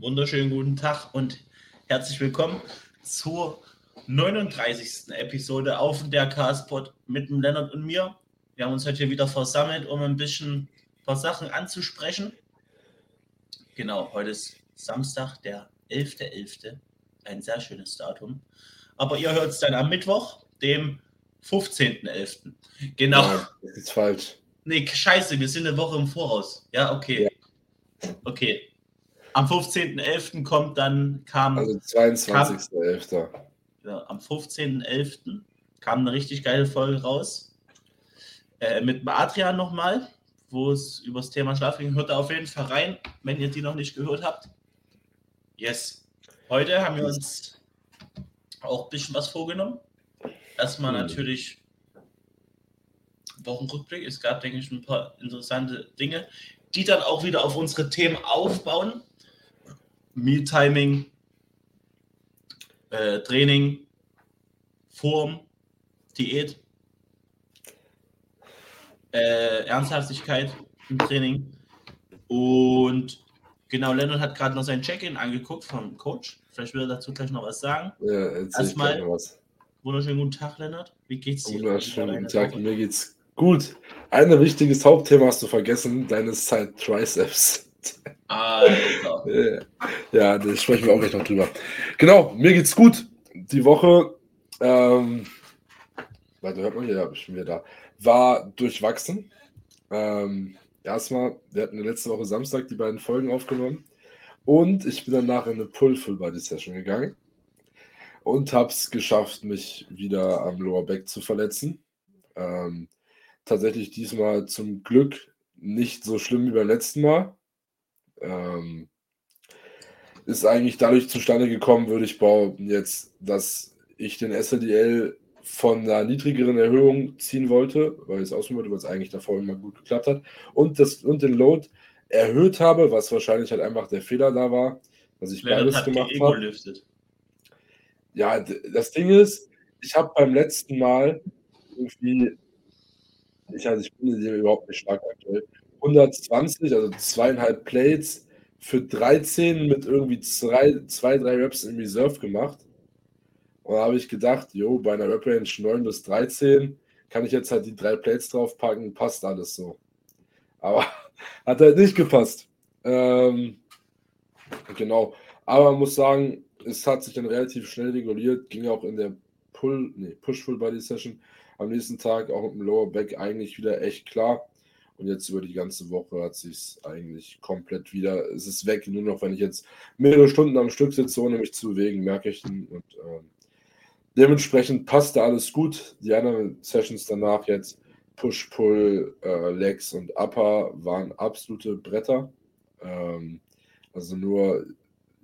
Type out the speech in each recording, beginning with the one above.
wunderschönen guten Tag und herzlich willkommen zur 39. Episode auf der Castpod mit dem Lennart und mir. Wir haben uns heute wieder versammelt, um ein bisschen ein paar Sachen anzusprechen. Genau, heute ist Samstag, der 11.11. .11. Ein sehr schönes Datum. Aber ihr hört es dann am Mittwoch, dem 15.11. Genau. Ja, das ist falsch. Nee, scheiße, wir sind eine Woche im Voraus. Ja, okay. Ja. Okay. Am 15.11. kommt dann, kam. Also 22.11. Ja, am 15.11. kam eine richtig geile Folge raus. Äh, mit Adrian nochmal, wo es über das Thema Schlaf ging. Hört da auf jeden Fall rein, wenn ihr die noch nicht gehört habt. Yes. Heute haben wir uns auch ein bisschen was vorgenommen. Erstmal mhm. natürlich Wochenrückblick. Es gab, denke ich, ein paar interessante Dinge, die dann auch wieder auf unsere Themen aufbauen. Meal Timing, äh, Training, Form, Diät, äh, Ernsthaftigkeit im Training. Und genau, Lennon hat gerade noch sein Check-in angeguckt vom Coach. Vielleicht will er dazu gleich noch was sagen. Ja, Erstmal, wunderschönen guten Tag, Lennart. Wie geht's dir? Wunderschönen guten Tag, mir geht's gut. Ein wichtiges Hauptthema hast du vergessen, deine Side Triceps. Alter. ja, da sprechen wir auch gleich noch drüber. Genau, mir geht's gut. Die Woche, ähm, warte, hört man ja, ich bin wieder da, war durchwachsen. Ähm, erstmal, wir hatten letzte Woche Samstag die beiden Folgen aufgenommen und ich bin danach in eine Pull-Full-Body-Session gegangen und habe es geschafft, mich wieder am Lower Back zu verletzen. Ähm, tatsächlich diesmal zum Glück nicht so schlimm wie beim letzten Mal. Ähm, ist eigentlich dadurch zustande gekommen, würde ich behaupten, jetzt, dass ich den SLDL von einer niedrigeren Erhöhung ziehen wollte, weil ich es ausprobieren wollte, weil es eigentlich davor immer gut geklappt hat, und, das, und den Load erhöht habe, was wahrscheinlich halt einfach der Fehler da war, dass ich Wer beides gemacht habe. Ja, das Ding ist, ich habe beim letzten Mal irgendwie, ich, also ich bin überhaupt nicht stark aktuell, 120, also zweieinhalb Plates für 13 mit irgendwie zwei, zwei drei Reps in Reserve gemacht. Und da habe ich gedacht, jo, bei einer Rep Range 9 bis 13 kann ich jetzt halt die drei Plates draufpacken, passt alles so. Aber hat halt nicht gepasst. Ähm, genau. Aber muss sagen, es hat sich dann relativ schnell reguliert, ging auch in der Pull, nee, Push-Full-Body-Session am nächsten Tag auch mit dem Lower Back eigentlich wieder echt klar. Und jetzt über die ganze Woche hat sich eigentlich komplett wieder, es ist weg. Nur noch, wenn ich jetzt mehrere Stunden am Stück sitze, ohne mich zu bewegen, merke ich den. Und äh, dementsprechend passte alles gut. Die anderen Sessions danach jetzt, Push, Pull, äh, Legs und Upper, waren absolute Bretter. Ähm, also nur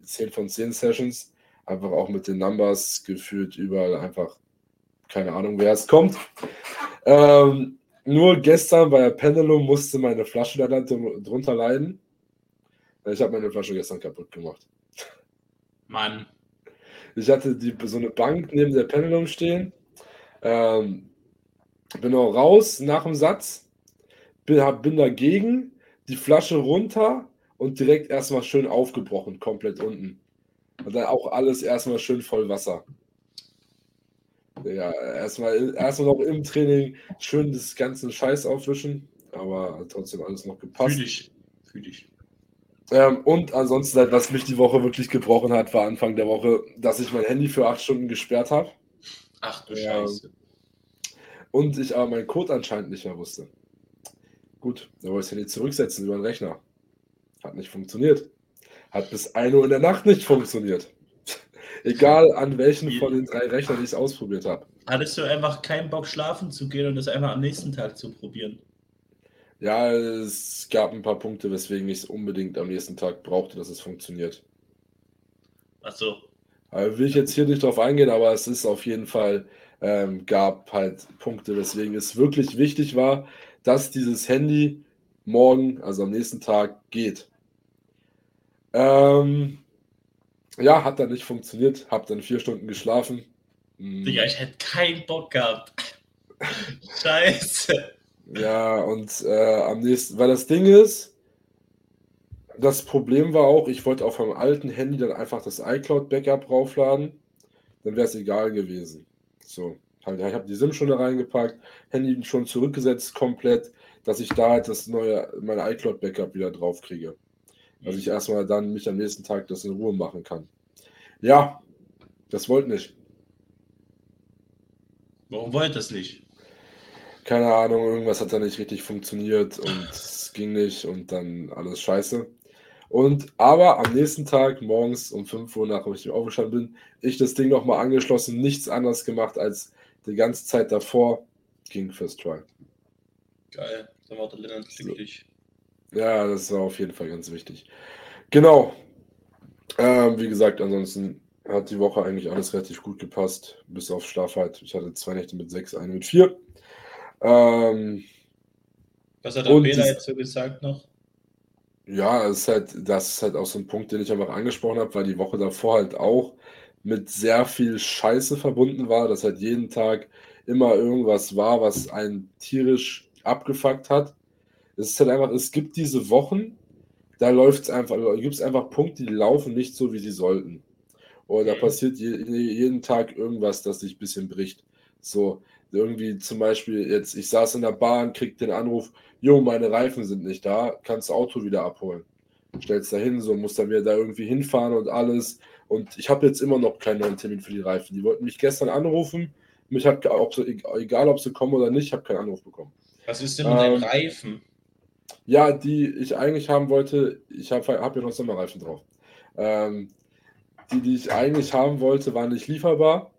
10 von 10 Sessions. Einfach auch mit den Numbers gefühlt überall einfach keine Ahnung, wer es kommt. Ähm, nur gestern bei der Pendulum musste meine Flasche da drunter leiden. Ich habe meine Flasche gestern kaputt gemacht. Mann. Ich hatte die, so eine Bank neben der Pendulum stehen. Ähm, bin auch raus nach dem Satz. Bin, hab, bin dagegen, die Flasche runter und direkt erstmal schön aufgebrochen, komplett unten. Und dann auch alles erstmal schön voll Wasser. Ja, erstmal, erstmal noch im Training schön das ganze Scheiß aufwischen, aber trotzdem alles noch gepasst. Fühl ich. Fühl ich. Ähm, und ansonsten, halt, was mich die Woche wirklich gebrochen hat, war Anfang der Woche, dass ich mein Handy für acht Stunden gesperrt habe. Ach du ähm, Scheiße. Und ich aber meinen Code anscheinend nicht mehr wusste. Gut, da wollte ich das Handy zurücksetzen über den Rechner. Hat nicht funktioniert. Hat bis 1 Uhr in der Nacht nicht funktioniert. Egal an welchen von den drei Rechnern ich es ausprobiert habe. Hattest du einfach keinen Bock, schlafen zu gehen und es einfach am nächsten Tag zu probieren? Ja, es gab ein paar Punkte, weswegen ich es unbedingt am nächsten Tag brauchte, dass es funktioniert. Ach so. Also will ich jetzt hier nicht drauf eingehen, aber es ist auf jeden Fall, ähm, gab halt Punkte, weswegen es wirklich wichtig war, dass dieses Handy morgen, also am nächsten Tag, geht. Ähm, ja, hat dann nicht funktioniert. Hab dann vier Stunden geschlafen. Hm. Digga, ich hätte keinen Bock gehabt. Scheiße. Ja, und äh, am nächsten, weil das Ding ist, das Problem war auch, ich wollte auf meinem alten Handy dann einfach das iCloud-Backup raufladen. Dann wäre es egal gewesen. So, halt, ich habe die SIM schon da reingepackt, Handy schon zurückgesetzt komplett, dass ich da halt das neue, mein iCloud-Backup wieder drauf kriege. Dass ich erstmal dann mich am nächsten Tag das in Ruhe machen kann. Ja, das wollte nicht. Warum wollte es nicht? Keine Ahnung, irgendwas hat da nicht richtig funktioniert und es ging nicht und dann alles scheiße. Und aber am nächsten Tag morgens um 5 Uhr, nachdem ich aufgestanden bin, ich das Ding nochmal angeschlossen, nichts anderes gemacht als die ganze Zeit davor ging First Try. Geil, dann war der Lennart glücklich. Ja, das war auf jeden Fall ganz wichtig. Genau. Ähm, wie gesagt, ansonsten hat die Woche eigentlich alles relativ gut gepasst, bis auf Schlaf halt. Ich hatte zwei Nächte mit sechs, eine mit vier. Ähm, Was hat der Bela jetzt so gesagt noch? Ja, es ist halt, das ist halt auch so ein Punkt, den ich einfach angesprochen habe, weil die Woche davor halt auch mit sehr viel Scheiße verbunden war, dass halt jeden Tag immer irgendwas war, was einen tierisch abgefuckt hat. Es ist halt einfach, es gibt diese Wochen, da läuft es einfach, da gibt es einfach Punkte, die laufen nicht so, wie sie sollten. Oder da mhm. passiert je, jeden Tag irgendwas, das sich ein bisschen bricht. So, irgendwie zum Beispiel jetzt, ich saß in der Bahn, krieg den Anruf, Jo, meine Reifen sind nicht da, kannst Auto wieder abholen. Stellst da hin, so muss dann wieder da irgendwie hinfahren und alles. Und ich habe jetzt immer noch keinen neuen Termin für die Reifen. Die wollten mich gestern anrufen. Mich hat, ob sie, egal ob sie kommen oder nicht, ich habe keinen Anruf bekommen. Was ist denn mit ähm, den Reifen? Ja, die ich eigentlich haben wollte, ich habe hab ja noch Sommerreifen drauf. Ähm, die, die ich eigentlich haben wollte, waren nicht lieferbar.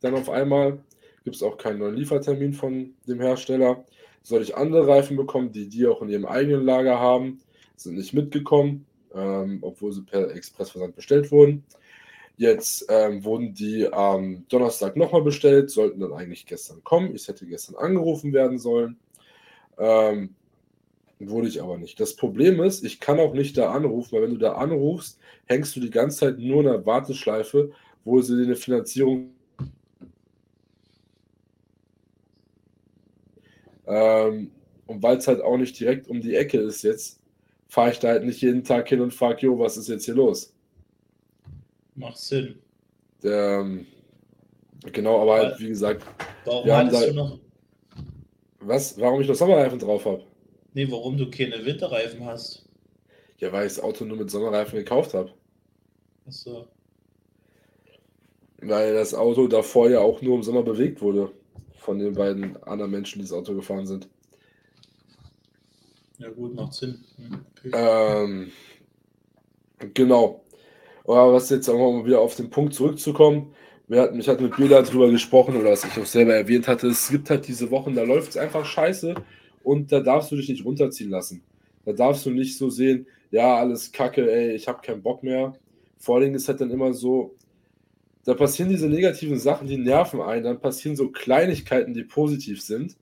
Dann auf einmal gibt es auch keinen neuen Liefertermin von dem Hersteller. Soll ich andere Reifen bekommen, die die auch in ihrem eigenen Lager haben? Sind nicht mitgekommen, ähm, obwohl sie per Expressversand bestellt wurden. Jetzt ähm, wurden die am Donnerstag nochmal bestellt, sollten dann eigentlich gestern kommen. Ich hätte gestern angerufen werden sollen. Ähm, wurde ich aber nicht. Das Problem ist, ich kann auch nicht da anrufen, weil wenn du da anrufst, hängst du die ganze Zeit nur in der Warteschleife, wo sie eine Finanzierung ähm, und weil es halt auch nicht direkt um die Ecke ist jetzt, fahre ich da halt nicht jeden Tag hin und frage, jo, was ist jetzt hier los? Macht Sinn. Ähm, genau, aber halt, wie gesagt, warum hattest da, du noch? Was? Warum ich noch Sommerreifen drauf habe? Nee, warum du keine Winterreifen hast. Ja, weil ich das Auto nur mit Sommerreifen gekauft habe. Achso. Weil das Auto davor ja auch nur im Sommer bewegt wurde. Von den beiden anderen Menschen, die das Auto gefahren sind. Ja, gut, macht Sinn. Okay. Ähm, genau. Aber was jetzt auch mal wieder auf den Punkt zurückzukommen, wir hatten, ich hatte mit Bela darüber gesprochen oder was ich auch selber erwähnt hatte, es gibt halt diese Wochen, da läuft es einfach scheiße und da darfst du dich nicht runterziehen lassen. Da darfst du nicht so sehen, ja, alles kacke, ey, ich habe keinen Bock mehr. Vor allen Dingen ist halt dann immer so, da passieren diese negativen Sachen, die nerven einen, dann passieren so Kleinigkeiten, die positiv sind,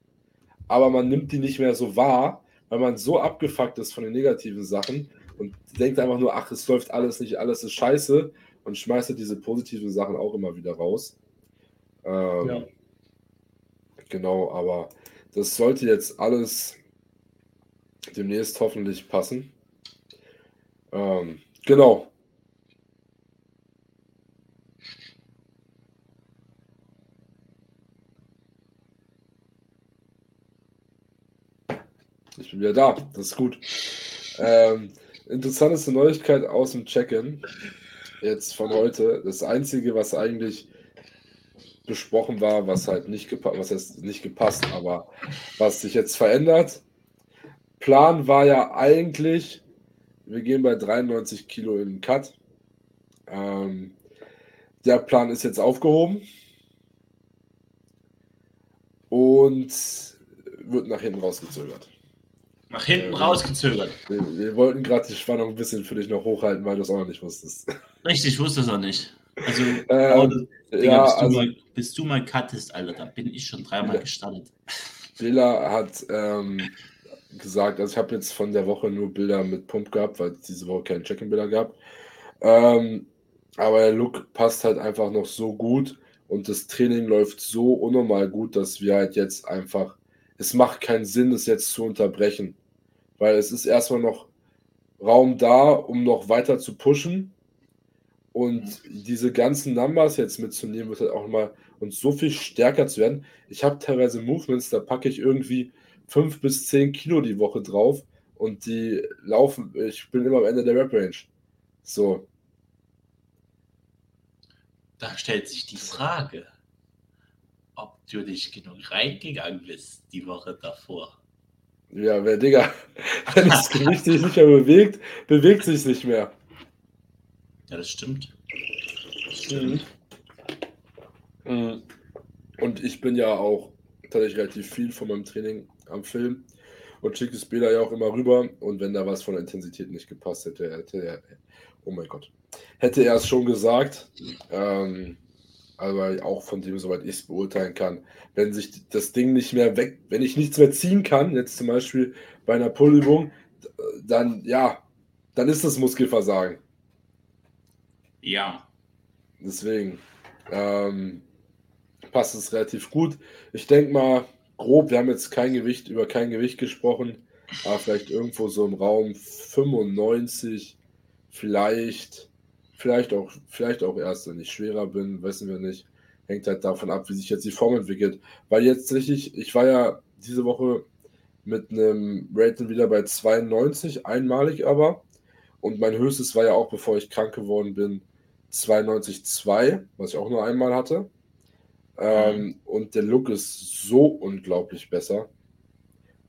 aber man nimmt die nicht mehr so wahr, weil man so abgefuckt ist von den negativen Sachen und denkt einfach nur, ach, es läuft alles nicht, alles ist scheiße und schmeißt halt diese positiven Sachen auch immer wieder raus. Ähm, ja. Genau, aber das sollte jetzt alles demnächst hoffentlich passen. Ähm, genau. Ich bin wieder da, das ist gut. Ähm, interessanteste Neuigkeit aus dem Check-in, jetzt von heute. Das Einzige, was eigentlich besprochen war, was halt nicht gepasst, was heißt nicht gepasst, aber was sich jetzt verändert. Plan war ja eigentlich, wir gehen bei 93 Kilo in den Cut. Ähm, der Plan ist jetzt aufgehoben und wird nach hinten rausgezögert. Nach hinten ähm, rausgezögert. Wir, wir wollten gerade die Spannung ein bisschen für dich noch hochhalten, weil du es auch noch nicht wusstest. Richtig, ich wusste es auch nicht. Also, ähm, Digga, ja, bis, du also, mal, bis du mal cuttest, Alter, da bin ich schon dreimal gestartet. Bela hat ähm, gesagt, also ich habe jetzt von der Woche nur Bilder mit Pump gehabt, weil es diese Woche keinen Check-in-Bilder gab. Ähm, aber der Look passt halt einfach noch so gut und das Training läuft so unnormal gut, dass wir halt jetzt einfach, es macht keinen Sinn, es jetzt zu unterbrechen, weil es ist erstmal noch Raum da, um noch weiter zu pushen. Und diese ganzen Numbers jetzt mitzunehmen, wird halt auch mal uns so viel stärker zu werden. Ich habe teilweise Movements, da packe ich irgendwie fünf bis zehn Kilo die Woche drauf und die laufen, ich bin immer am Ende der Rap-Range. So. Da stellt sich die Frage, ob du nicht genug reingegangen bist die Woche davor. Ja, wer, Digga, wenn das Gewicht sich nicht mehr bewegt, bewegt sich nicht mehr. Ja, das stimmt. Das stimmt. Mhm. Und ich bin ja auch tatsächlich relativ viel von meinem Training am Film und schicke das Bilder ja auch immer rüber. Und wenn da was von der Intensität nicht gepasst hätte, hätte er, oh mein Gott, hätte er es schon gesagt. Ähm, aber auch von dem, soweit ich es beurteilen kann, wenn sich das Ding nicht mehr weg, wenn ich nichts mehr ziehen kann, jetzt zum Beispiel bei einer Pullübung, dann ja, dann ist das Muskelversagen. Ja. Deswegen ähm, passt es relativ gut. Ich denke mal, grob, wir haben jetzt kein Gewicht, über kein Gewicht gesprochen, aber vielleicht irgendwo so im Raum 95, vielleicht, vielleicht auch, vielleicht auch erst, wenn ich schwerer bin, wissen wir nicht. Hängt halt davon ab, wie sich jetzt die Form entwickelt. Weil jetzt richtig, ich war ja diese Woche mit einem Rating wieder bei 92, einmalig aber. Und mein höchstes war ja auch, bevor ich krank geworden bin, 92,2, was ich auch nur einmal hatte. Ähm, mhm. Und der Look ist so unglaublich besser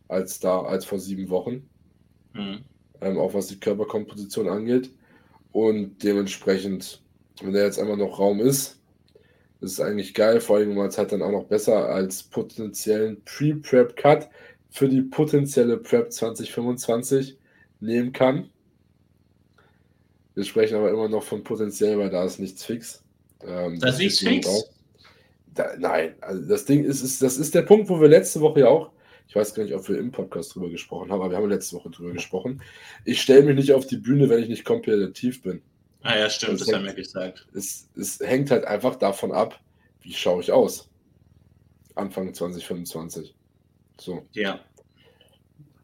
als da, als vor sieben Wochen. Mhm. Ähm, auch was die Körperkomposition angeht. Und dementsprechend, wenn der jetzt einmal noch Raum ist, ist es eigentlich geil, vor allem, weil man es halt dann auch noch besser als potenziellen Pre-Prep-Cut für die potenzielle Prep 2025 nehmen kann. Wir sprechen aber immer noch von potenziell, weil da ist nichts fix. Ähm, das, ist nichts fix? Da, nein, also das Ding ist, ist, das ist der Punkt, wo wir letzte Woche ja auch, ich weiß gar nicht, ob wir im Podcast drüber gesprochen haben, aber wir haben letzte Woche drüber gesprochen. Ich stelle mich nicht auf die Bühne, wenn ich nicht kompetitiv bin. Ah ja, stimmt, das, das haben wir gesagt. Es, es hängt halt einfach davon ab, wie schaue ich aus. Anfang 2025. So. Ja.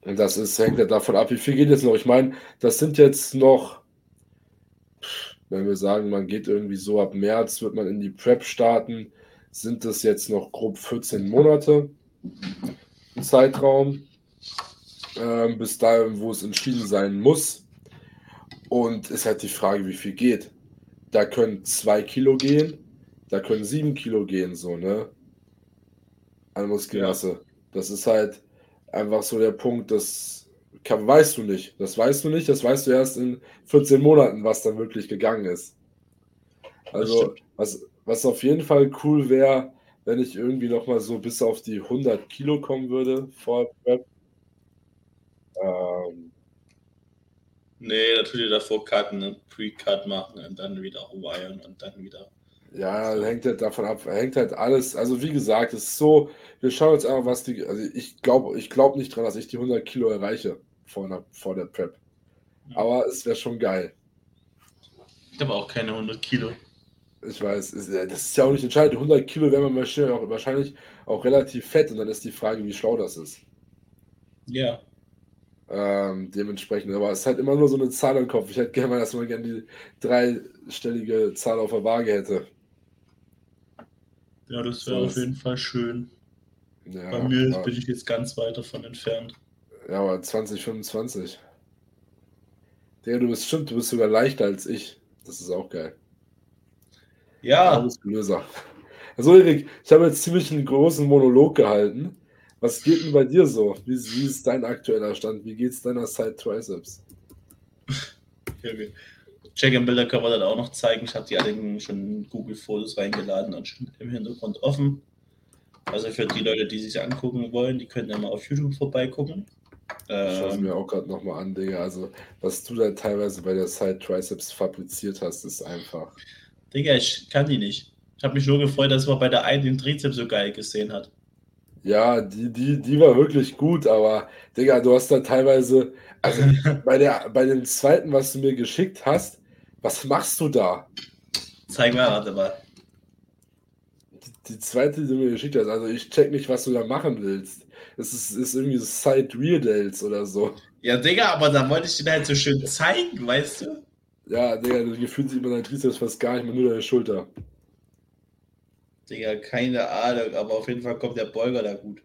Und das ist, hängt halt davon ab, wie viel geht jetzt noch. Ich meine, das sind jetzt noch wenn wir sagen, man geht irgendwie so ab März, wird man in die Prep starten, sind das jetzt noch grob 14 Monate Zeitraum, äh, bis dahin, wo es entschieden sein muss. Und ist halt die Frage, wie viel geht. Da können zwei Kilo gehen, da können sieben Kilo gehen, so, ne? An Muskelmasse. Ja. Das ist halt einfach so der Punkt, dass kann, weißt du nicht. Das weißt du nicht. Das weißt du erst in 14 Monaten, was da wirklich gegangen ist. Also, was, was auf jeden Fall cool wäre, wenn ich irgendwie noch mal so bis auf die 100 Kilo kommen würde vor Prep. Ähm, nee, natürlich davor cutten, ne? Pre-Cut machen und dann wieder wiren und dann wieder. Ja, hängt halt davon ab, hängt halt alles. Also wie gesagt, es ist so, wir schauen jetzt einfach, was die, also ich glaube ich glaub nicht dran, dass ich die 100 Kilo erreiche vor, einer, vor der Prep. Aber es wäre schon geil. Ich habe auch keine 100 Kilo. Ich weiß, das ist ja auch nicht entscheidend. 100 Kilo wäre man wahrscheinlich auch relativ fett und dann ist die Frage, wie schlau das ist. Ja. Ähm, dementsprechend, aber es ist halt immer nur so eine Zahl im Kopf. Ich hätte gerne mal, dass man gerne die dreistellige Zahl auf der Waage hätte. Ja, das wäre so auf jeden Fall schön. Ja, Bei mir bin ich jetzt ganz weit davon entfernt. Ja, aber 2025. Der, du bist stimmt, du bist sogar leichter als ich. Das ist auch geil. Ja. Muskulöser. Also Erik, ich habe jetzt ziemlich einen großen Monolog gehalten. Was geht denn bei dir so? Wie, wie ist dein aktueller Stand? Wie geht es deiner Side Triceps? Okay. Check-in-Bilder können wir dann auch noch zeigen. Ich habe die alle schon in Google Fotos reingeladen und schon im Hintergrund offen. Also für die Leute, die sich angucken wollen, die können dann mal auf YouTube vorbeigucken. Ich schaue es ähm, mir auch gerade nochmal an, Digga. Also, was du da teilweise bei der Side Triceps fabriziert hast, ist einfach. Digga, ich kann die nicht. Ich habe mich nur gefreut, dass man bei der einen den Trizeps so geil gesehen hat. Ja, die, die, die war wirklich gut, aber Digga, du hast da teilweise, also bei, der, bei dem zweiten, was du mir geschickt hast, was machst du da? Zeig mal, warte mal. Die, zweite, die du mir geschickt hast, also ich check nicht, was du da machen willst. Es ist, ist irgendwie Side Rear Delts oder so. Ja, Digga, aber da wollte ich dir halt so schön zeigen, weißt du? Ja, Digga, du gefühlt sich immer dein Trizeps fast gar nicht mehr, nur deine Schulter. Digga, keine Ahnung, aber auf jeden Fall kommt der Beuger da gut.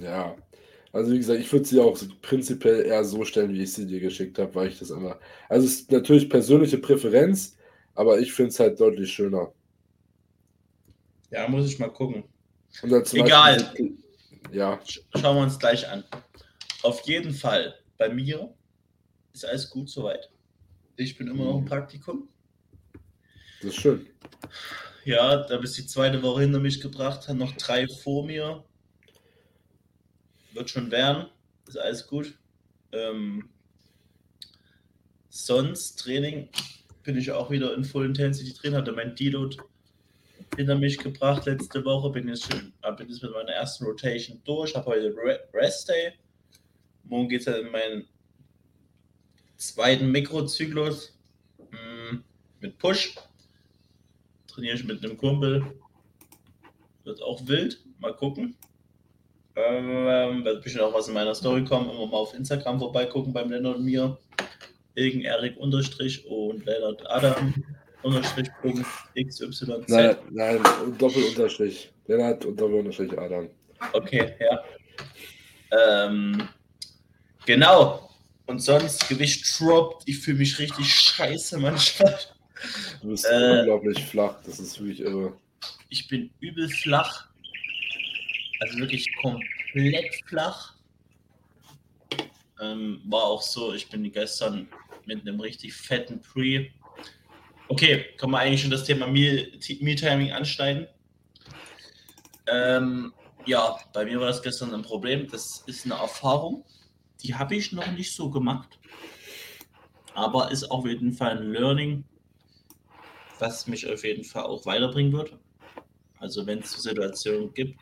Ja. Also wie gesagt, ich würde sie auch prinzipiell eher so stellen, wie ich sie dir geschickt habe, weil ich das immer. Also es ist natürlich persönliche Präferenz, aber ich finde es halt deutlich schöner. Ja, muss ich mal gucken. Egal. Beispiel, ja. Schauen wir uns gleich an. Auf jeden Fall, bei mir ist alles gut soweit. Ich bin immer noch im mhm. Praktikum. Das ist schön. Ja, da bist die zweite Woche hinter mich gebracht, hat noch drei vor mir. Wird schon werden. Ist alles gut. Ähm, sonst Training bin ich auch wieder in Full Intensity drin, hatte mein Deload hinter mich gebracht letzte Woche. Bin jetzt schon, äh, bin jetzt mit meiner ersten Rotation durch, habe heute Rest Day. Morgen geht es dann in meinen zweiten Mikrozyklus hm, mit Push. Trainiere ich mit einem Kumpel. Wird auch wild. Mal gucken. Ähm, wird bestimmt auch was in meiner Story kommen. Immer mal auf Instagram vorbeigucken beim Lennart und mir. Irgend Erik unterstrich und Lennart Adam unterstrich Punkt XYZ. Nein, nein, Doppelunterstrich. Lennart und Doppelunterstrich Adam. Okay, ja. Ähm, genau. Und sonst Gewicht droppt. Ich fühle mich richtig scheiße manchmal. Du bist äh, unglaublich flach. Das ist wirklich irre. Ich bin übel flach. Also wirklich komplett flach. Ähm, war auch so, ich bin gestern mit einem richtig fetten Pre Okay, können wir eigentlich schon das Thema Meal, Meal anschneiden? Ähm, ja, bei mir war das gestern ein Problem. Das ist eine Erfahrung, die habe ich noch nicht so gemacht. Aber ist auf jeden Fall ein Learning, was mich auf jeden Fall auch weiterbringen wird. Also wenn es Situationen gibt,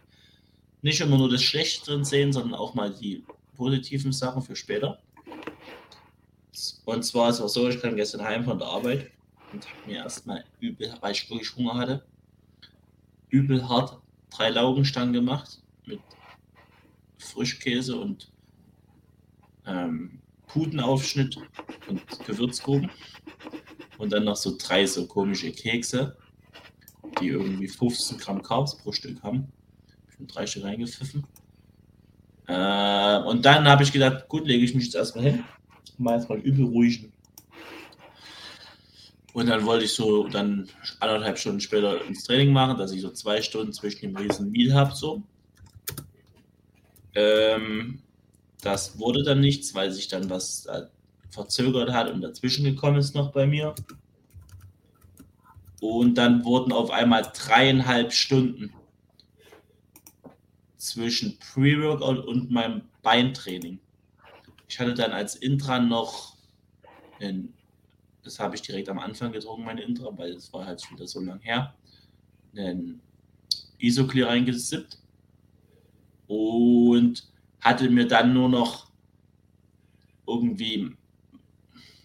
nicht immer nur das Schlechte drin sehen, sondern auch mal die positiven Sachen für später. Und zwar ist es auch so, ich kam gestern heim von der Arbeit und habe mir erstmal übel, weil ich wirklich Hunger hatte, übel hart drei Laugenstangen gemacht mit Frischkäse und ähm, Putenaufschnitt und Gewürzgurken. Und dann noch so drei so komische Kekse, die irgendwie 15 Gramm Carbs pro Stück haben. Ich bin drei Stück reingepfiffen. Äh, und dann habe ich gedacht, gut, lege ich mich jetzt erstmal hin. Mal erstmal übel ruhigen und dann wollte ich so dann anderthalb Stunden später ins Training machen, dass ich so zwei Stunden zwischen dem riesen Meal habe. So. Ähm, das wurde dann nichts, weil sich dann was verzögert hat und dazwischen gekommen ist noch bei mir. Und dann wurden auf einmal dreieinhalb Stunden zwischen Pre-Workout und meinem Beintraining. Ich hatte dann als Intra noch einen das habe ich direkt am Anfang getrunken, meine Intra, weil es war halt wieder so lang her. Einen Isoclear reingesippt und hatte mir dann nur noch irgendwie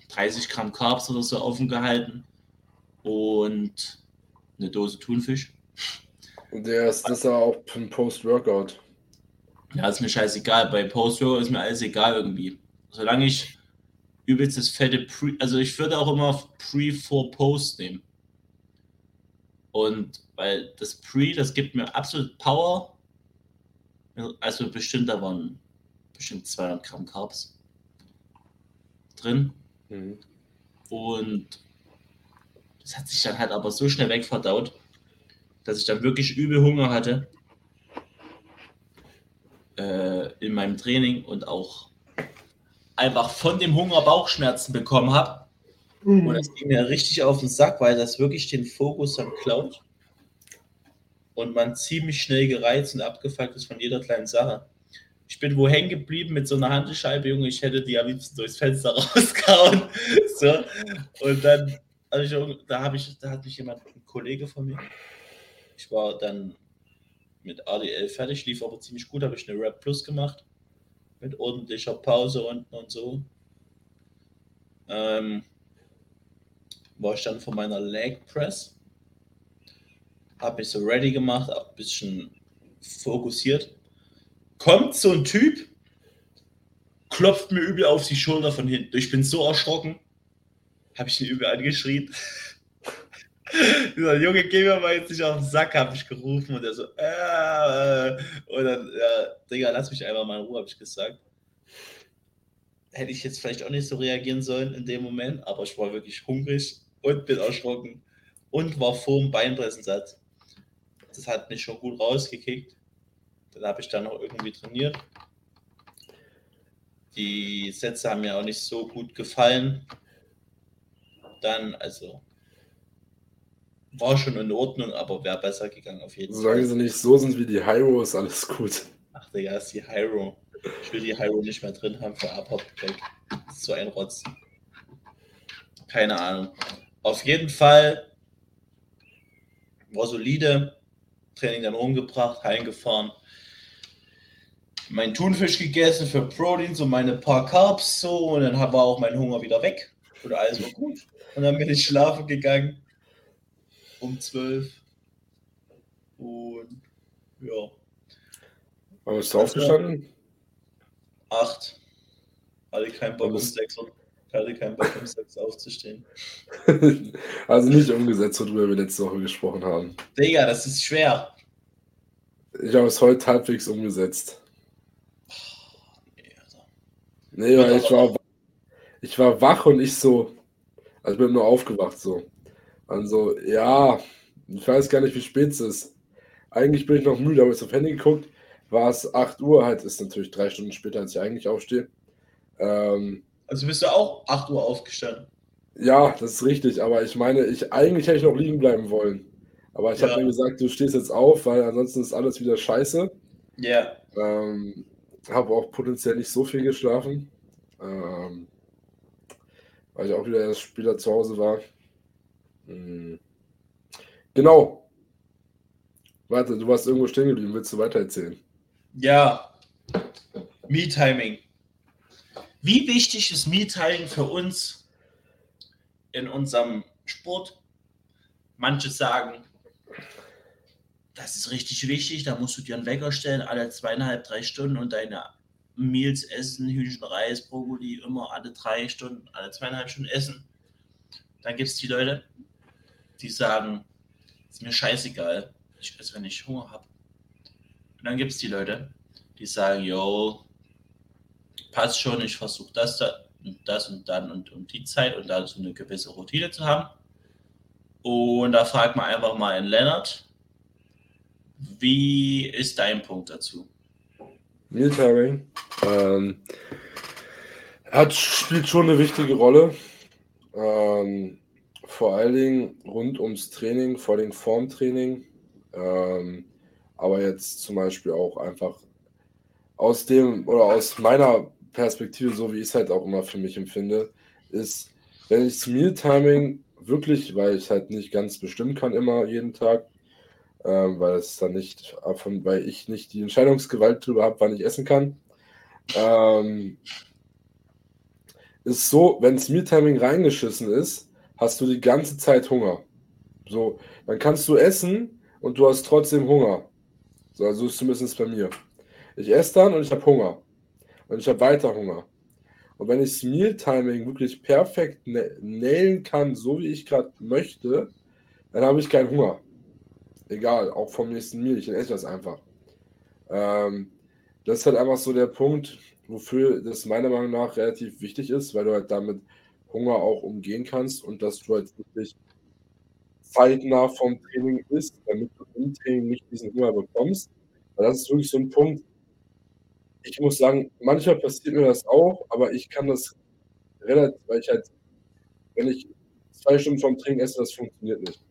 30 Gramm Carbs oder so offen gehalten und eine Dose Thunfisch. Und der ist das aber auch ein Post-Workout. Ja, ist mir scheißegal. Bei Post-Workout ist mir alles egal irgendwie. Solange ich übelstes fette Pre, also ich würde auch immer Pre vor Post nehmen. Und weil das Pre, das gibt mir absolut Power. Also bestimmt, da waren bestimmt 200 Gramm Carbs drin. Mhm. Und das hat sich dann halt aber so schnell wegverdaut, dass ich dann wirklich übel Hunger hatte äh, in meinem Training und auch einfach von dem Hunger Bauchschmerzen bekommen habe. Mhm. Und das ging mir richtig auf den Sack, weil das wirklich den Fokus dann klaut. Und man ziemlich schnell gereizt und abgefuckt ist von jeder kleinen Sache. Ich bin wo hängen geblieben mit so einer Handelscheibe, Junge, ich hätte die am liebsten durchs Fenster rausgehauen. so. Und dann, also ich, da habe ich, da hat mich jemand, ein Kollege von mir, ich war dann mit ADL fertig, lief aber ziemlich gut, habe ich eine Rap Plus gemacht mit ordentlicher Pause unten und so. Ähm, war ich dann von meiner Leg Press. Habe mich so ready gemacht, ein bisschen fokussiert. Kommt so ein Typ klopft mir übel auf die Schulter von hinten. Ich bin so erschrocken, habe ich ihn übel angeschrien. Dieser Junge, geh mir mal jetzt nicht auf den Sack, habe ich gerufen und er so, äh, und dann, ja, Digga, lass mich einfach mal in Ruhe, habe ich gesagt. Hätte ich jetzt vielleicht auch nicht so reagieren sollen in dem Moment, aber ich war wirklich hungrig und bin erschrocken und war vor dem Beinpressen satt. Das hat mich schon gut rausgekickt. Dann habe ich dann noch irgendwie trainiert. Die Sätze haben mir auch nicht so gut gefallen. Dann, also, war schon in Ordnung, aber wäre besser gegangen auf jeden Fall. Solange sie nicht so sind wie die Hyro, ist alles gut. Ach, Digga, ist die Hyro. Ich will die Hyro nicht mehr drin haben für Upper Back. So ein Rotz. Keine Ahnung. Auf jeden Fall war solide. Training dann rumgebracht, heimgefahren. Mein Thunfisch gegessen für Proteins und meine paar Carbs so und dann war auch mein Hunger wieder weg. Und alles war gut. Und dann bin ich schlafen gegangen um 12. Und ja. Wann bist du also, aufgestanden? Acht. Hatte keinen Bock um sechs. Hatte keinen Bock um sechs aufzustehen. also nicht umgesetzt, worüber wir letzte Woche gesprochen haben. Digga, das ist schwer. Ich habe es heute halbwegs umgesetzt. Nee, weil ich war, ich war wach und ich so, also ich bin nur aufgewacht so. Also, ja, ich weiß gar nicht, wie spät es ist. Eigentlich bin ich noch müde, aber ich auf Handy geguckt, war es 8 Uhr, halt ist natürlich drei Stunden später, als ich eigentlich aufstehe. Ähm, also bist du auch 8 Uhr aufgestanden? Ja, das ist richtig, aber ich meine, ich eigentlich hätte ich noch liegen bleiben wollen. Aber ich ja. habe mir gesagt, du stehst jetzt auf, weil ansonsten ist alles wieder scheiße. Ja. Ähm, habe auch potenziell nicht so viel geschlafen. Ähm, weil ich auch wieder erst später zu Hause war. Hm. Genau. Warte, du warst irgendwo stehen geblieben. Willst du weitererzählen? Ja. Me-Timing. Wie wichtig ist Me-Timing für uns in unserem Sport? Manche sagen, das ist richtig wichtig, da musst du dir einen Wecker stellen, alle zweieinhalb, drei Stunden und deine Meals essen, Hühnchen, Reis, Brokkoli, immer alle drei Stunden, alle zweieinhalb Stunden essen. Dann gibt es die Leute, die sagen, ist mir scheißegal, ich esse, wenn ich Hunger habe. Und dann gibt es die Leute, die sagen, yo, passt schon, ich versuche das, das und das und dann und um die Zeit und da so eine gewisse Routine zu haben. Und da fragt man einfach mal in Lennart, wie ist dein Punkt dazu? Mealtiming ähm, hat, spielt schon eine wichtige Rolle. Ähm, vor allen Dingen rund ums Training, vor allem Formtraining. Ähm, aber jetzt zum Beispiel auch einfach aus dem oder aus meiner Perspektive, so wie ich es halt auch immer für mich empfinde, ist, wenn ich zum Meal-Timing wirklich, weil ich halt nicht ganz bestimmen kann, immer jeden Tag, ähm, weil es dann nicht, weil ich nicht die Entscheidungsgewalt darüber habe, wann ich essen kann. Ähm, ist so, wenn das Meal-Timing reingeschissen ist, hast du die ganze Zeit Hunger. So, dann kannst du essen und du hast trotzdem Hunger. So, also ist zumindest bei mir. Ich esse dann und ich habe Hunger. Und ich habe weiter Hunger. Und wenn ich das Meal-Timing wirklich perfekt nailen kann, so wie ich gerade möchte, dann habe ich keinen Hunger. Egal, auch vom nächsten Meal, ich esse das einfach. Ähm, das ist halt einfach so der Punkt, wofür das meiner Meinung nach relativ wichtig ist, weil du halt damit Hunger auch umgehen kannst und dass du halt wirklich zeitnah vom Training bist, damit du im Training nicht diesen Hunger bekommst. Weil das ist wirklich so ein Punkt. Ich muss sagen, manchmal passiert mir das auch, aber ich kann das relativ, weil ich halt, wenn ich zwei Stunden vom Training esse, das funktioniert nicht.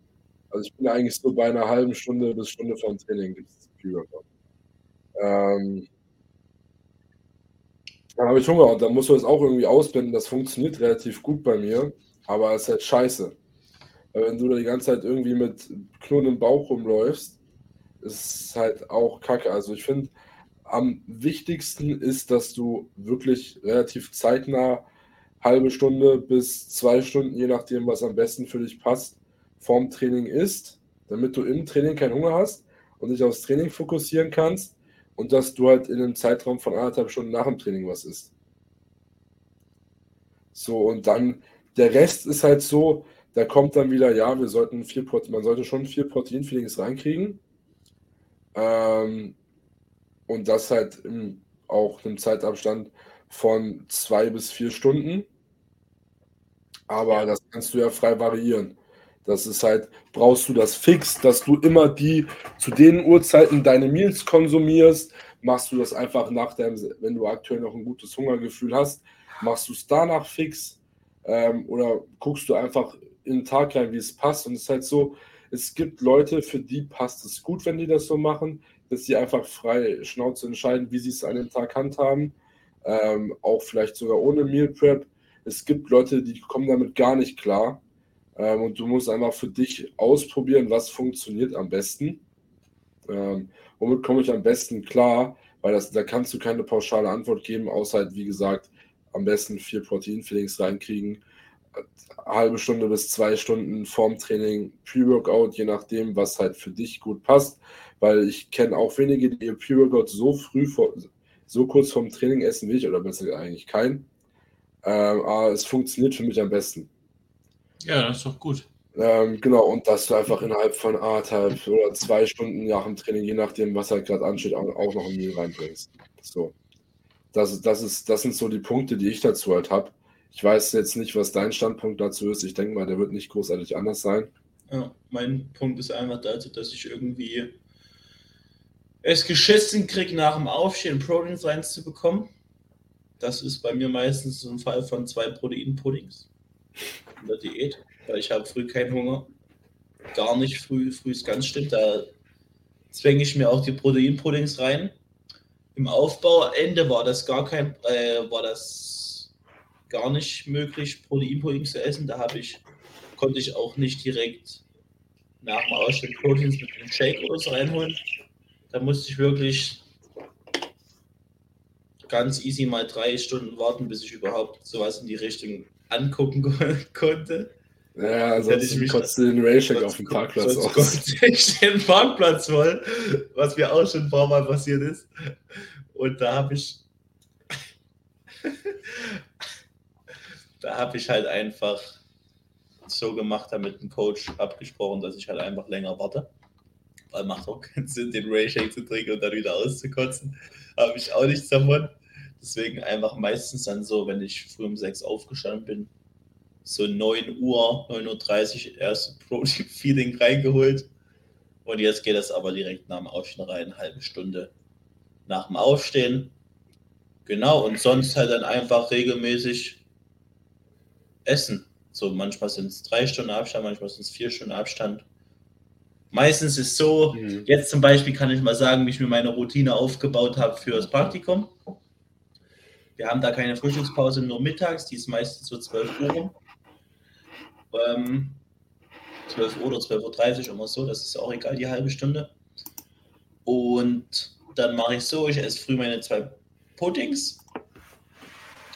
Also ich bin eigentlich so bei einer halben Stunde bis Stunde vom Training gibt es viel ähm, dann habe ich Hunger und dann musst du das auch irgendwie ausblenden. Das funktioniert relativ gut bei mir, aber es ist halt scheiße. Weil wenn du da die ganze Zeit irgendwie mit Knurren im Bauch rumläufst, ist es halt auch kacke. Also ich finde, am wichtigsten ist, dass du wirklich relativ zeitnah halbe Stunde bis zwei Stunden, je nachdem, was am besten für dich passt, vorm Training isst, damit du im Training keinen Hunger hast und dich aufs Training fokussieren kannst und dass du halt in einem Zeitraum von anderthalb Stunden nach dem Training was isst. So, und dann der Rest ist halt so, da kommt dann wieder, ja, wir sollten vier Protein, man sollte schon vier Proteinfeelings reinkriegen. Ähm, und das halt im, auch einem Zeitabstand von zwei bis vier Stunden. Aber das kannst du ja frei variieren. Das ist halt, brauchst du das fix, dass du immer die zu den Uhrzeiten deine Meals konsumierst. Machst du das einfach nach deinem, wenn du aktuell noch ein gutes Hungergefühl hast, machst du es danach fix. Ähm, oder guckst du einfach in den Tag rein, wie es passt. Und es ist halt so, es gibt Leute, für die passt es gut, wenn die das so machen, dass sie einfach frei Schnauze entscheiden, wie sie es an dem Tag handhaben. Ähm, auch vielleicht sogar ohne Meal Prep. Es gibt Leute, die kommen damit gar nicht klar. Ähm, und du musst einfach für dich ausprobieren, was funktioniert am besten. Ähm, womit komme ich am besten klar? Weil das, da kannst du keine pauschale Antwort geben, außer halt, wie gesagt, am besten vier Proteinfillings reinkriegen. Halbe Stunde bis zwei Stunden vorm Training Pre-Workout, je nachdem, was halt für dich gut passt. Weil ich kenne auch wenige, die ihr Pre-Workout so früh, vor, so kurz vorm Training essen wie ich, oder besser eigentlich kein. Ähm, aber es funktioniert für mich am besten. Ja, das ist doch gut. Ähm, genau, und dass du einfach innerhalb von anderthalb oder zwei Stunden nach dem Training, je nachdem, was halt gerade ansteht, auch, auch noch ein Meal reinbringst. So. Das, das, ist, das sind so die Punkte, die ich dazu halt habe. Ich weiß jetzt nicht, was dein Standpunkt dazu ist. Ich denke mal, der wird nicht großartig anders sein. Ja, mein Punkt ist einfach dazu, dass ich irgendwie es geschissen kriege, nach dem Aufstehen Proteins reinzubekommen. Das ist bei mir meistens so ein Fall von zwei Protein-Puddings in der Diät, weil ich habe früh keinen Hunger. Gar nicht früh, früh ist ganz stimmt. Da zwänge ich mir auch die Protein-Puddings rein. Im Aufbauende war das gar kein, äh, war das gar nicht möglich, Proteinpudding zu essen. Da habe ich, konnte ich auch nicht direkt nach dem Ausstieg Proteins mit einem Shake oder so reinholen. Da musste ich wirklich ganz easy mal drei Stunden warten, bis ich überhaupt sowas in die Richtung angucken konnte. Ja, ansonsten kotzt du den Railcheck auf dem Parkplatz sonst aus. ich den Parkplatz voll, was mir auch schon ein paar Mal passiert ist. Und da habe ich da habe ich halt einfach so gemacht, damit ein Coach abgesprochen, dass ich halt einfach länger warte. Weil macht auch keinen Sinn, den Rayshake zu trinken und dann wieder auszukotzen. Habe ich auch nichts davon. Deswegen einfach meistens dann so, wenn ich früh um 6 aufgestanden bin, so 9 Uhr, 9.30 Uhr erst Protein Feeding reingeholt. Und jetzt geht es aber direkt nach dem Aufstehen rein, eine halbe Stunde nach dem Aufstehen. Genau, und sonst halt dann einfach regelmäßig essen. So manchmal sind es drei Stunden Abstand, manchmal sind es vier Stunden Abstand. Meistens ist es so, mhm. jetzt zum Beispiel kann ich mal sagen, wie ich mir meine Routine aufgebaut habe für das Praktikum. Wir haben da keine Frühstückspause, nur mittags, die ist meistens so 12 Uhr. Ähm, 12 Uhr oder 12.30 Uhr, immer so, das ist auch egal, die halbe Stunde. Und dann mache ich so, ich esse früh meine zwei Puddings.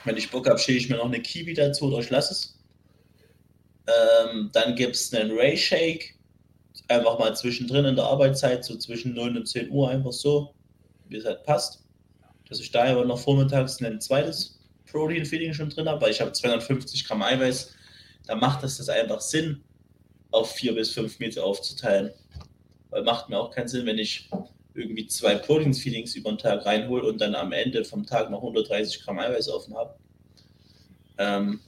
Wenn ich Bock habe, schäle ich mir noch eine Kiwi dazu oder ich lasse es. Ähm, dann gibt es einen Ray Shake. Einfach mal zwischendrin in der Arbeitszeit, so zwischen 9 und 10 Uhr, einfach so, wie es halt passt dass ich da aber noch vormittags ein zweites Protein-Feeding schon drin habe, weil ich habe 250 Gramm Eiweiß. Da macht das, das einfach Sinn, auf vier bis fünf Meter aufzuteilen. Weil macht mir auch keinen Sinn, wenn ich irgendwie zwei Protein-Feedings über den Tag reinhole und dann am Ende vom Tag noch 130 Gramm Eiweiß offen habe. Ähm,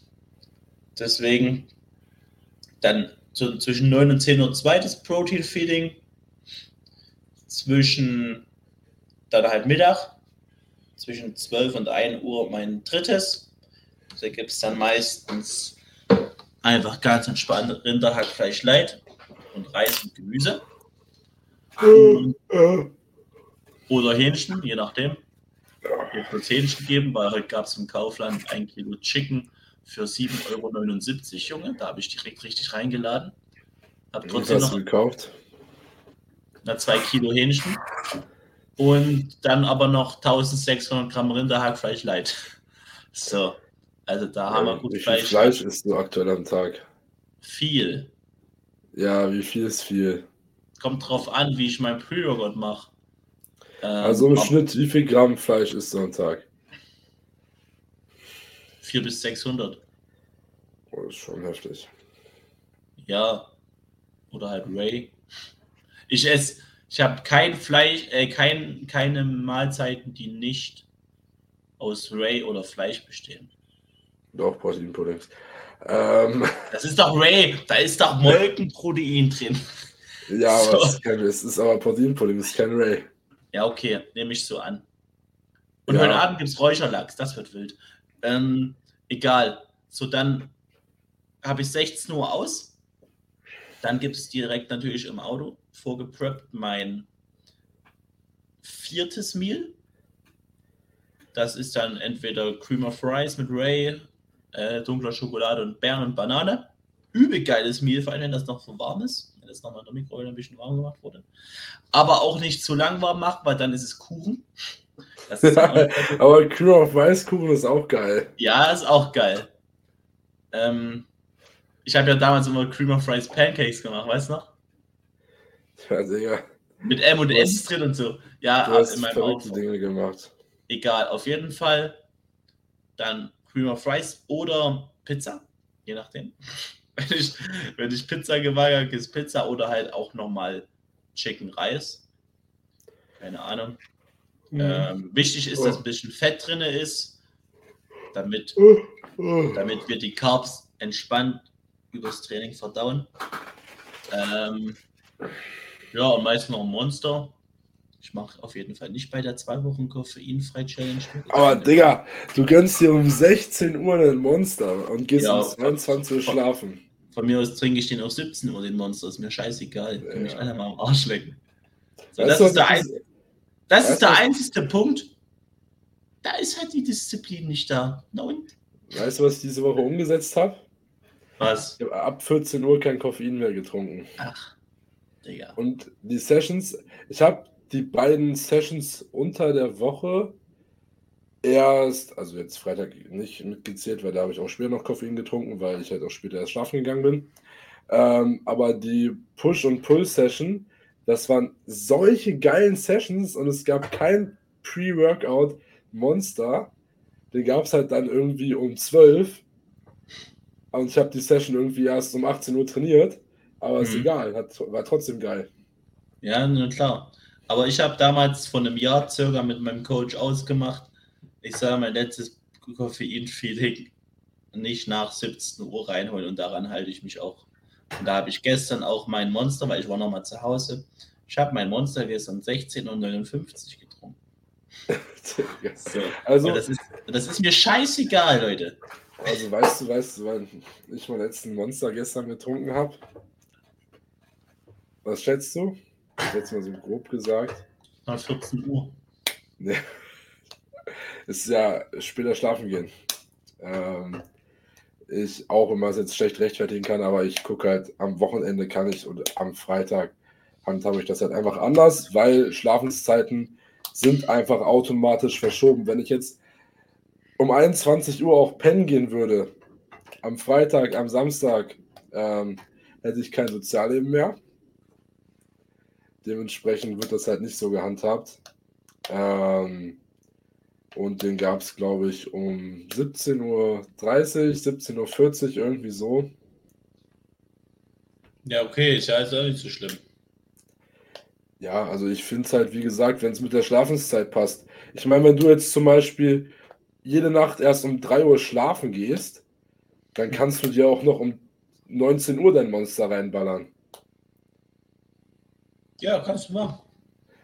deswegen dann so zwischen 9 und 10 Uhr zweites Protein-Feeding, zwischen dann halt Mittag zwischen 12 und 1 Uhr mein drittes. Da gibt es dann meistens einfach ganz entspannt Rinderhackfleisch light und Reis und Gemüse. Oder Hähnchen, je nachdem. Ich habe Hähnchen gegeben, weil heute gab es im Kaufland ein Kilo Chicken für 7,79 Euro, Junge. Da habe ich direkt richtig reingeladen. Habe trotzdem noch gekauft. Na, zwei Kilo Hähnchen und dann aber noch 1600 Gramm Rinderhackfleisch light. So, also da ja, haben wir gut wie Fleisch. Wie viel Fleisch isst du aktuell am Tag? Viel. Ja, wie viel ist viel? Kommt drauf an, wie ich mein Pre-Workout mache. Ähm, also im Schnitt, wie viel Gramm Fleisch isst du am Tag? 400 bis 600. Oh, das ist schon heftig. Ja. Oder halt Ray. Ich esse, ich habe kein Fleisch, äh, kein, keine Mahlzeiten, die nicht aus Ray oder Fleisch bestehen. Doch, Proteinpuddings. Ähm, Das ist doch Ray, da ist doch Molkenprotein drin. ja, aber So. es, ist kein, es ist aber Proteinpudding, es ist kein Ray. Ja, okay, nehme ich so an. Und Ja. heute Abend gibt es Räucherlachs, das wird wild. Ähm, egal. So, dann habe ich 16 Uhr aus. Dann gibt es direkt natürlich im Auto vorgepreppt mein viertes Meal. Das ist dann entweder Cream of Rice mit Ray, äh, dunkler Schokolade und Beeren und Banane. Übel geiles Meal, vor allem wenn das noch so warm ist. Wenn das nochmal in der Mikrowelle ein bisschen warm gemacht wurde. Aber auch nicht zu lang warm macht, weil dann ist es Kuchen. Das ist. Aber Crew of Weißkuchen ist auch geil. Ja, ist auch geil. Ähm, ich habe ja damals immer Cream of Rice Pancakes gemacht, weißt du noch? Ja, Digga, Mit M und S drin und so. Ja, du hast in meinem verrückte Auto. Dinge gemacht. Egal, auf jeden Fall dann Cream of Rice oder Pizza, je nachdem. Wenn ich, wenn ich Pizza gewagt habe, ist Pizza oder halt auch nochmal Chicken Reis. Keine Ahnung. Ähm, wichtig ist, dass ein bisschen Fett drin ist, damit Oh. damit wir die Carbs entspannt übers Training verdauen. Ähm, ja, und meist noch ein Monster. Ich mache auf jeden Fall nicht bei der zwei Wochen Koffeinfrei-Challenge mit. Aber Digga, du gönnst dir um 16 Uhr einen Monster und gehst Ja, um 22 Uhr schlafen. Von mir aus trinke ich den auf 17 Uhr, den Monster. Ist mir scheißegal. Kann mich Ja. alle mal am Arsch lecken. So, das ist der, ein, das ist der einzige Punkt. Da ist halt die Disziplin nicht da. Na und? Weißt du, was ich diese Woche umgesetzt habe? Was? Ich habe ab 14 Uhr kein Koffein mehr getrunken. Ach, Digga. Und die Sessions, ich habe die beiden Sessions unter der Woche erst, also jetzt Freitag nicht mitgezählt, weil da habe ich auch später noch Koffein getrunken, weil ich halt auch später erst schlafen gegangen bin. Ähm, aber die Push- und Pull-Session, das waren solche geilen Sessions und es gab kein Pre-Workout-Monster. Den gab es halt dann irgendwie um 12. Und ich habe die Session irgendwie erst um 18 Uhr trainiert. Aber ist Mhm. egal, hat, war trotzdem geil. Ja, na klar. Aber ich habe damals vor einem Jahr circa mit meinem Coach ausgemacht, ich soll mein letztes Koffein-Feeling nicht nach 17 Uhr reinholen und daran halte ich mich auch. Und da habe ich gestern auch mein Monster, weil ich war nochmal zu Hause, ich habe mein Monster gestern 16.59 Uhr getrunken. So. Also, Ja, das, ist, das ist mir scheißegal, Leute. also weißt du, weißt du, wann ich meinen letzten Monster gestern getrunken habe? Was schätzt du? Jetzt mal so grob gesagt. Nach 14 Uhr. Nee. Ist ja später schlafen gehen. Ähm, ich auch, wenn man es jetzt schlecht rechtfertigen kann, aber ich gucke halt am Wochenende kann ich und am Freitag handhabe ich das halt einfach anders, weil Schlafenszeiten sind einfach automatisch verschoben. Wenn ich jetzt um 21 Uhr auch pennen gehen würde, am Freitag, am Samstag, ähm, hätte ich kein Sozialleben mehr. Dementsprechend wird das halt nicht so gehandhabt. Ähm, und den gab es, glaube ich, um 17.30 Uhr, 17.40 Uhr, irgendwie so. Ja, okay, ist ja also auch nicht so schlimm. Ja, also ich finde es halt, wie gesagt, wenn es mit der Schlafenszeit passt. Ich meine, wenn du jetzt zum Beispiel jede Nacht erst um 3 Uhr schlafen gehst, dann kannst du dir auch noch um 19 Uhr dein Monster reinballern. Ja, kannst du machen.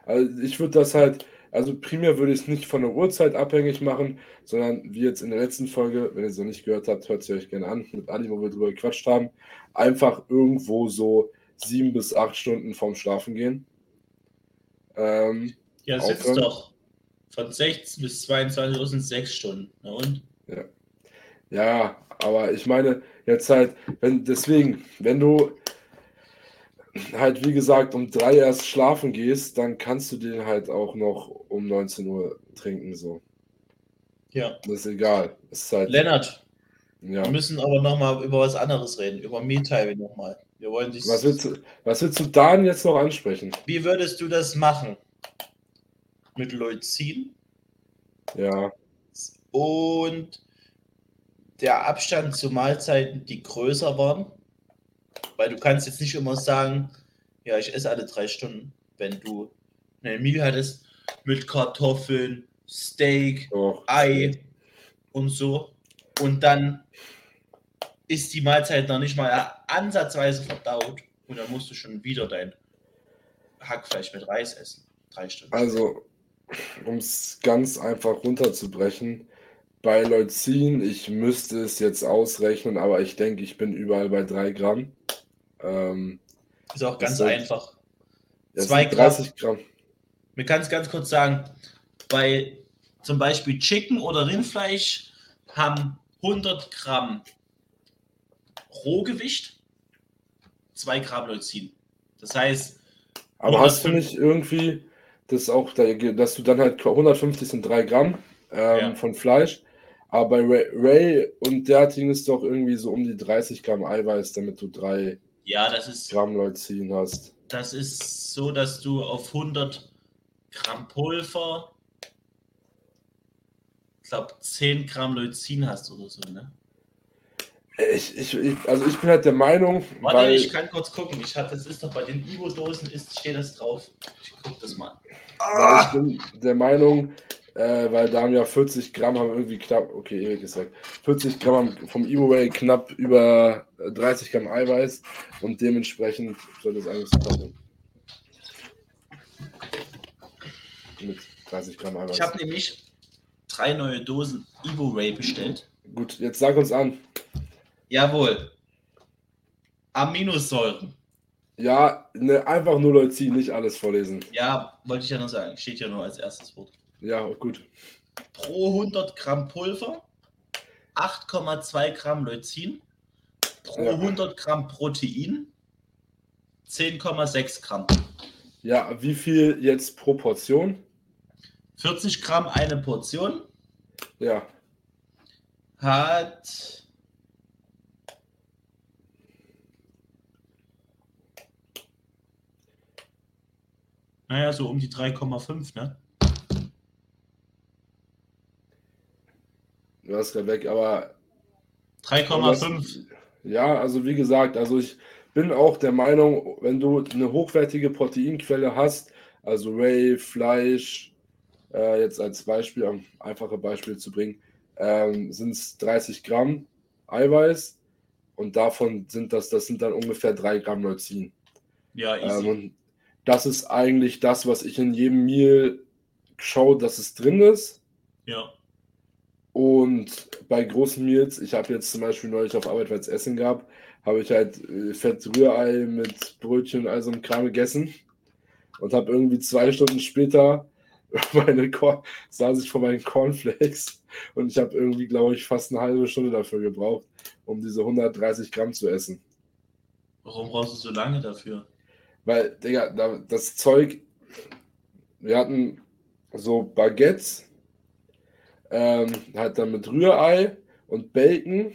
Also ich würde das halt, also primär würde ich es nicht von der Uhrzeit abhängig machen, sondern wie jetzt in der letzten Folge, wenn ihr es noch nicht gehört habt, hört sie euch gerne an, mit Adi, wo wir drüber gequatscht haben, einfach irgendwo so sieben bis acht Stunden vorm Schlafen gehen. Ähm, Ja, sitzt Aufhören. doch. Von 16 bis 22 Uhr sind sechs Stunden. Na und? ja, aber ich meine jetzt halt, wenn deswegen, wenn du halt wie gesagt um drei erst schlafen gehst, dann kannst du den halt auch noch um 19 Uhr trinken, so. Ja. Das ist egal. Ist halt, Lennart, ja. wir müssen aber nochmal über was anderes reden. Über Me-Time nochmal. Wir wollen dich. Was willst, du, was willst du Dan jetzt noch ansprechen? Wie würdest du das machen? Mit Leucin Ja, und der Abstand zu Mahlzeiten, die größer waren. Weil du kannst jetzt nicht immer sagen, ja, ich esse alle drei Stunden. Wenn du eine Meal hattest mit Kartoffeln, Steak, Oh, Ei und so. Und dann ist die Mahlzeit noch nicht mal ansatzweise verdaut. Und dann musst du schon wieder dein Hackfleisch mit Reis essen. Drei Stunden. Also, um es ganz einfach runterzubrechen, bei Leucin, ich müsste es jetzt ausrechnen, aber ich denke, ich bin überall bei 3 Gramm. Ähm, ist auch ganz einfach. Zwei sind 30 Gramm. Wir können es ganz kurz sagen, bei zum Beispiel Chicken oder Rindfleisch haben 100 Gramm Rohgewicht, 2 Gramm Leucin. Das heißt, Aber hast du 105 nicht irgendwie, das auch, da- dass du dann halt 150 sind 3 Gramm ähm, Ja. von Fleisch, aber bei Ray, Ray und derartigen ist doch irgendwie so um die 30 Gramm Eiweiß, damit du 3 ja, das ist, Gramm Leucin hast. das ist so, dass du auf 100 Gramm Pulver, ich glaube, 10 Gramm Leucin hast oder so. Ne? Ich, ich, ich, also ich bin halt der Meinung, Warte, weil, ich kann kurz gucken. Ich hab, das ist doch bei den Ivo-Dosen, ist, steht das drauf. Ich guck das mal. weil ich bin der Meinung, äh, weil da haben ja 40 Gramm haben irgendwie knapp, okay, Erik ist weg, 40 Gramm haben vom Evo-Way knapp über äh, 30 Gramm Eiweiß und dementsprechend sollte es eigentlich so passen. Mit 30 Gramm Eiweiß. Ich habe nämlich drei neue Dosen Evo Ray bestellt. Gut, jetzt sag uns an. Jawohl. Aminosäuren. Ja, ne, einfach nur Leucin, nicht alles vorlesen. Ja, wollte ich ja noch sagen. Steht ja nur als erstes Wort. Ja, gut. Pro 100 Gramm Pulver 8,2 Gramm Leucin. Pro Ja. 100 Gramm Protein 10,6 Gramm. Ja, wie viel jetzt pro Portion? 40 Gramm eine Portion Ja, hat naja, so um die 3,5, ne? Du hast gerade weg, aber 3,5. Ja, also wie gesagt, also ich bin auch der Meinung, wenn du eine hochwertige Proteinquelle hast, also Ray, Fleisch, äh, jetzt als Beispiel, um einfache Beispiele zu bringen, ähm, sind es 30 Gramm Eiweiß und davon sind das, das sind dann ungefähr 3 Gramm Leucin. Ja, Ähm, easy. und das ist eigentlich das, was ich in jedem Meal schaue, dass es drin ist. ja. Und bei großen Meals, ich habe jetzt zum Beispiel neulich auf Arbeit, weil es Essen gab, habe ich halt äh, Fett-Rührei mit Brötchen und all so einem Kram gegessen und habe irgendwie zwei Stunden später meine Korn saß ich vor meinen Cornflakes und ich habe irgendwie, glaube ich, fast eine halbe Stunde dafür gebraucht, um diese 130 Gramm zu essen. Warum brauchst du so lange dafür? Weil, Digga, da, das Zeug, wir hatten so Baguettes, ähm, halt dann mit Rührei und Bacon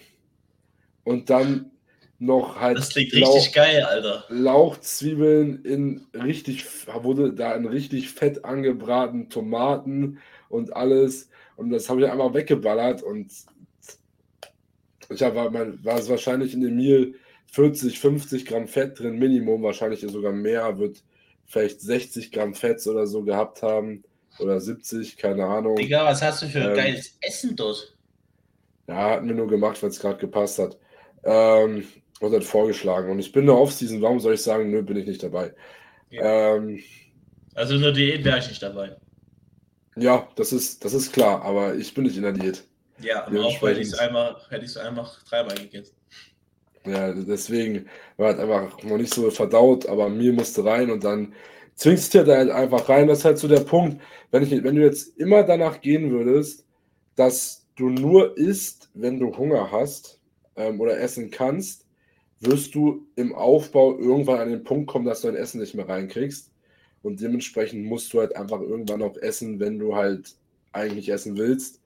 und dann noch halt Das klingt Lauch, richtig geil, Alter. Lauchzwiebeln in richtig, wurde da in richtig fett angebraten, Tomaten und alles. Und das habe ich einmal weggeballert und ich habe war, war es wahrscheinlich in dem Meal 40, 50 Gramm Fett drin, Minimum, wahrscheinlich sogar mehr, wird vielleicht 60 Gramm Fett oder so gehabt haben oder 70, keine Ahnung. Digga, was hast du für Ähm, geiles Essen dort? Ja, hatten wir nur gemacht, weil es gerade gepasst hat. Ähm, und hat vorgeschlagen. Und ich bin nur Off-Season, warum soll ich sagen, nö, bin ich nicht dabei. Ähm, Also in der Diät wäre ich nicht dabei. ja, das ist, das ist klar, aber ich bin nicht in der Diät. Ja, am Aufbau hätte ich es einfach, hätte ich's einfach dreimal gegessen. Ja, deswegen war halt einfach noch nicht so verdaut, aber mir musste rein und dann zwingst dir da halt einfach rein. Das ist halt so der Punkt. Wenn, ich, wenn du jetzt immer danach gehen würdest, dass du nur isst, wenn du Hunger hast ähm, oder essen kannst, wirst du im Aufbau irgendwann an den Punkt kommen, dass du dein Essen nicht mehr reinkriegst. Und dementsprechend musst du halt einfach irgendwann auch essen, wenn du halt eigentlich essen willst.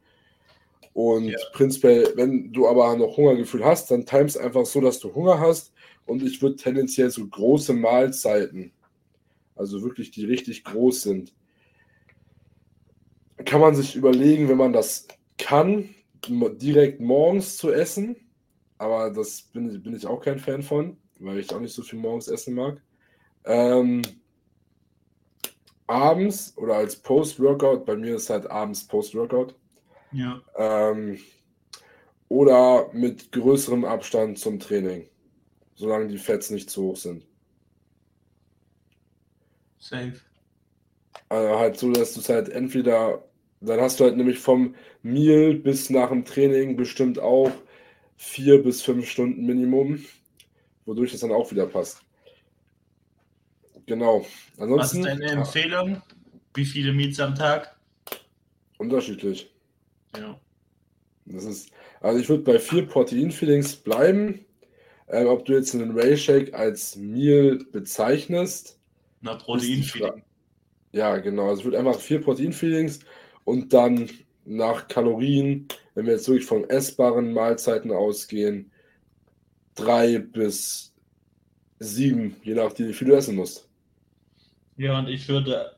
Und Ja. prinzipiell, wenn du aber noch Hungergefühl hast, dann times einfach so, dass du Hunger hast. Und ich würde tendenziell so große Mahlzeiten, also wirklich die richtig groß sind, kann man sich überlegen, wenn man das kann, direkt morgens zu essen, aber das bin, bin ich auch kein Fan von, weil ich auch nicht so viel morgens essen mag. Ähm, abends oder als Post-Workout, bei mir ist halt abends Post-Workout. Ja. Ähm, oder mit größerem Abstand zum Training, solange die Fets nicht zu hoch sind. Safe. Also halt so, dass du es halt entweder, dann hast du halt nämlich vom Meal bis nach dem Training bestimmt auch vier bis fünf Stunden Minimum, wodurch das dann auch wieder passt. Genau. Ansonsten, Was ist deine Empfehlung? Wie viele Meals am Tag? Unterschiedlich. Ja. Das ist, also ich würde bei vier Protein-Feelings bleiben. Ähm, ob du jetzt einen Ray Shake als Meal bezeichnest. Na, Protein-Feeling. Ja, genau. Also ich würde einfach vier Protein-Feelings und dann nach Kalorien, wenn wir jetzt wirklich von essbaren Mahlzeiten ausgehen, drei bis sieben, je nachdem, wie viel du essen musst. Ja, und ich würde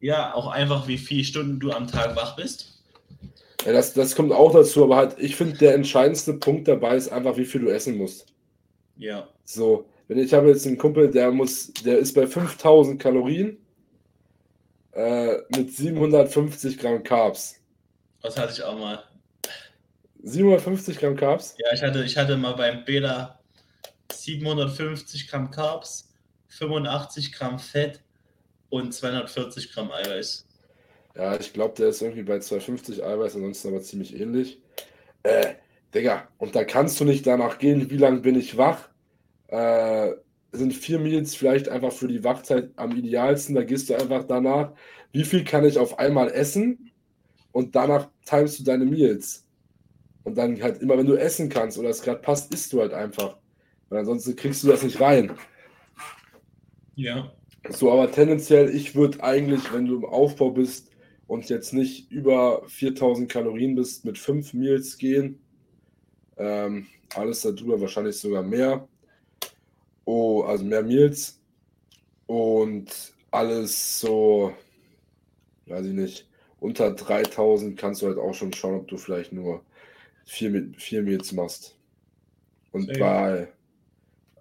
ja auch einfach, wie viele Stunden du am Tag wach bist. Ja, das, das kommt auch dazu, aber halt, ich finde, der entscheidendste Punkt dabei ist einfach, wie viel du essen musst. Ja. So, wenn ich habe jetzt einen Kumpel, der muss, der ist bei 5000 Kalorien äh, mit 750 Gramm Carbs. Was hatte ich auch mal? 750 Gramm Carbs? Ja, ich hatte, ich hatte mal beim Bela 750 Gramm Carbs, 85 Gramm Fett und 240 Gramm Eiweiß. Ja, ich glaube, der ist irgendwie bei 250 Eiweiß, ansonsten aber ziemlich ähnlich. Äh, Digga, und da kannst du nicht danach gehen, wie lange bin ich wach. Äh, sind vier Meals vielleicht einfach für die Wachzeit am idealsten. Da gehst du einfach danach, wie viel kann ich auf einmal essen und danach timest du deine Meals. Und dann halt immer, wenn du essen kannst oder es gerade passt, isst du halt einfach. Weil ansonsten kriegst du das nicht rein. Ja. So, aber tendenziell, ich würde eigentlich, wenn du im Aufbau bist und jetzt nicht über 4000 Kalorien bist, mit fünf Meals gehen. Ähm, alles darüber wahrscheinlich sogar mehr. Oh, also mehr Meals. Und alles so, weiß ich nicht, unter 3000 kannst du halt auch schon schauen, ob du vielleicht nur vier, vier Meals machst. Und Sehr bei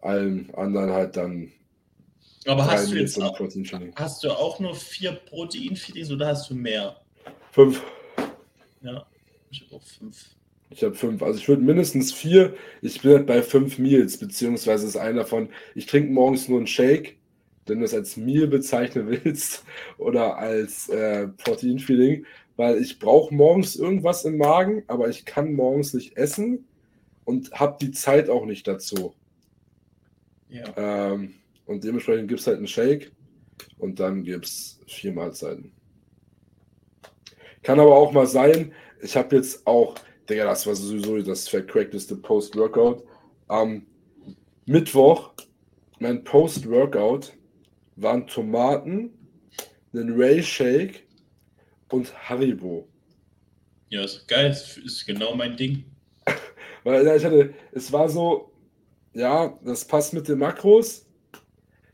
allem anderen halt dann. Aber hast du jetzt auch, hast du auch nur vier Protein-Feedings oder hast du mehr? Fünf. Ja, ich habe auch fünf. Ich habe fünf. Also ich würde mindestens vier. Ich bin halt bei fünf Meals, beziehungsweise ist einer davon, ich trinke morgens nur einen Shake, wenn du es als Meal bezeichnen willst oder als äh, Protein-Feeling, weil ich brauche morgens irgendwas im Magen, aber ich kann morgens nicht essen und habe die Zeit auch nicht dazu. Ja. Ähm, und dementsprechend gibt es halt einen Shake und dann gibt es vier Mahlzeiten. Kann aber auch mal sein, ich habe jetzt auch, Digga, das war sowieso das vercrackteste Post-Workout. Am Mittwoch, mein Post-Workout waren Tomaten, ein Ray Shake und Haribo. Ja, ist geil, das ist genau mein Ding. Weil ja, ich hatte, es war so, ja, das passt mit den Makros.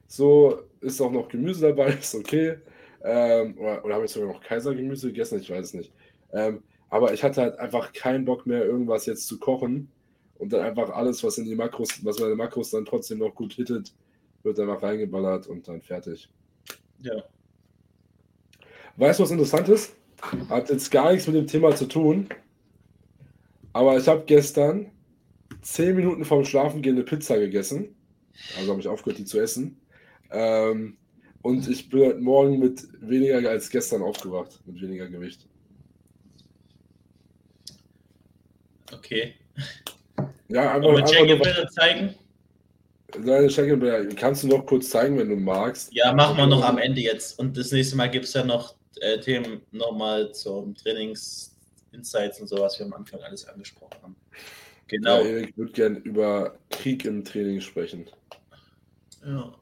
So ist auch noch Gemüse dabei, ist okay. Ähm, oder oder habe ich sogar noch Kaisergemüse gegessen? Ich weiß es nicht. Ähm, aber ich hatte halt einfach keinen Bock mehr, irgendwas jetzt zu kochen. Und dann einfach alles, was in die Makros, was meine Makros dann trotzdem noch gut hittet, wird einfach reingeballert und dann fertig. Ja. Weißt du, was interessant ist? Hat jetzt gar nichts mit dem Thema zu tun. Aber ich habe gestern zehn Minuten vorm Schlafengehen eine Pizza gegessen. Also habe ich aufgehört, die zu essen. Ähm, und ich bin heute Morgen mit weniger als gestern aufgewacht, mit weniger Gewicht. Okay. Ja, einfach, einfach Check-in-Bilder zeigen. Deine Check-in-Bilder kannst du noch kurz zeigen, wenn du magst. Ja, machen wir noch am Ende jetzt. Und das nächste Mal gibt es ja noch äh, Themen nochmal zum Trainings-Insights und so, was wir am Anfang alles angesprochen haben. Genau. Ja, Erik würde gerne über Krieg im Training sprechen. Ja.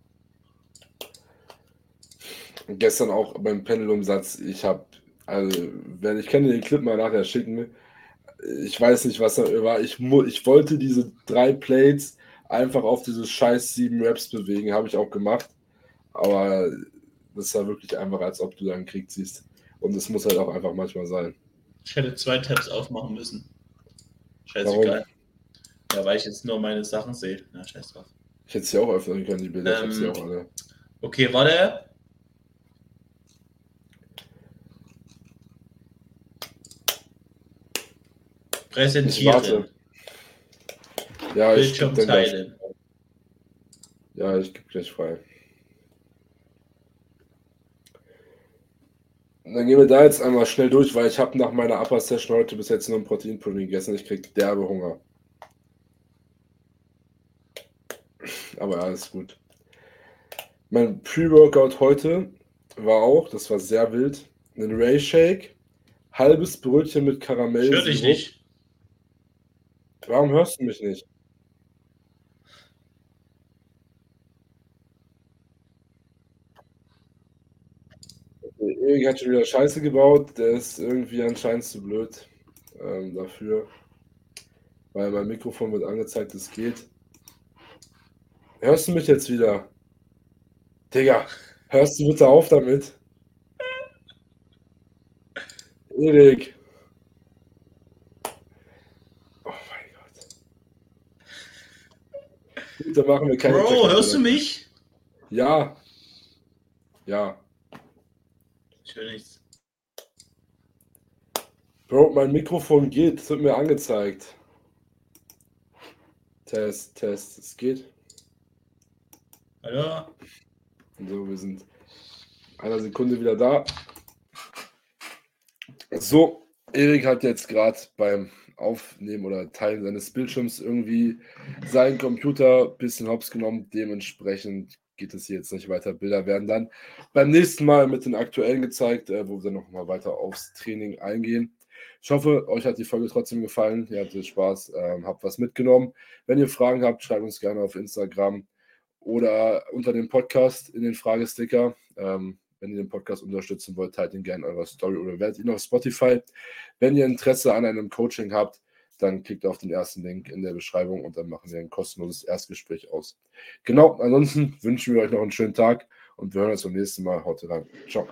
Und gestern auch beim Pendelumsatz, ich habe, also, wenn ich dir den Clip mal nachher schicken, ich weiß nicht, was da war. Ich, ich wollte diese drei Plates einfach auf diese scheiß sieben Raps bewegen, habe ich auch gemacht. Aber das war wirklich einfach, als ob du da einen Krieg ziehst. Und es muss halt auch einfach manchmal sein. Ich hätte zwei Tabs aufmachen müssen. Scheißegal. Ja, weil ich jetzt nur meine Sachen sehe. Na, scheiß drauf. Ich hätte sie auch öffnen können, die Bilder. Ähm, ich habe sie auch alle. Okay, warte. Präsentieren. Ja, ich geb dann gleich, ja, ich gebe gleich frei. Dann gehen wir da jetzt einmal schnell durch, weil ich habe nach meiner Upper Session heute bis jetzt nur ein Proteinpudding gegessen. Ich krieg derbe Hunger. Aber alles gut. Mein Pre-Workout heute war auch, das war sehr wild, ein Ray Shake, halbes Brötchen mit Karamell. Ich höre dich nicht. Warum hörst du mich nicht? Erik hat schon wieder Scheiße gebaut. Der ist irgendwie anscheinend zu blöd ähm, dafür. Weil mein Mikrofon wird angezeigt, es geht. Hörst du mich jetzt wieder? Digga, hörst du bitte auf damit? Erik. Oh mein Gott. Dann machen wir keine Bro, hörst du mich? Ja. Ja. Ich höre nichts. Bro, mein Mikrofon geht. Es wird mir angezeigt. Test, Test. Es geht. Hallo? So, wir sind einer Sekunde wieder da. So, Erik hat jetzt gerade beim Aufnehmen oder Teilen seines Bildschirms irgendwie seinen Computer ein bisschen hops genommen. Dementsprechend geht es hier jetzt nicht weiter. Bilder werden dann beim nächsten Mal mit den aktuellen gezeigt, äh, wo wir dann noch mal weiter aufs Training eingehen. Ich hoffe, euch hat die Folge trotzdem gefallen. Ihr hattet Spaß, ähm, habt was mitgenommen. Wenn ihr Fragen habt, schreibt uns gerne auf Instagram oder unter dem Podcast in den Fragesticker. Ähm, wenn ihr den Podcast unterstützen wollt, teilt ihn gerne in eurer Story oder werdet ihn auf Spotify. Wenn ihr Interesse an einem Coaching habt, dann klickt auf den ersten Link in der Beschreibung und dann machen wir ein kostenloses Erstgespräch aus. Genau, ansonsten wünschen wir euch noch einen schönen Tag und wir hören uns beim nächsten Mal. Haut rein. Ciao.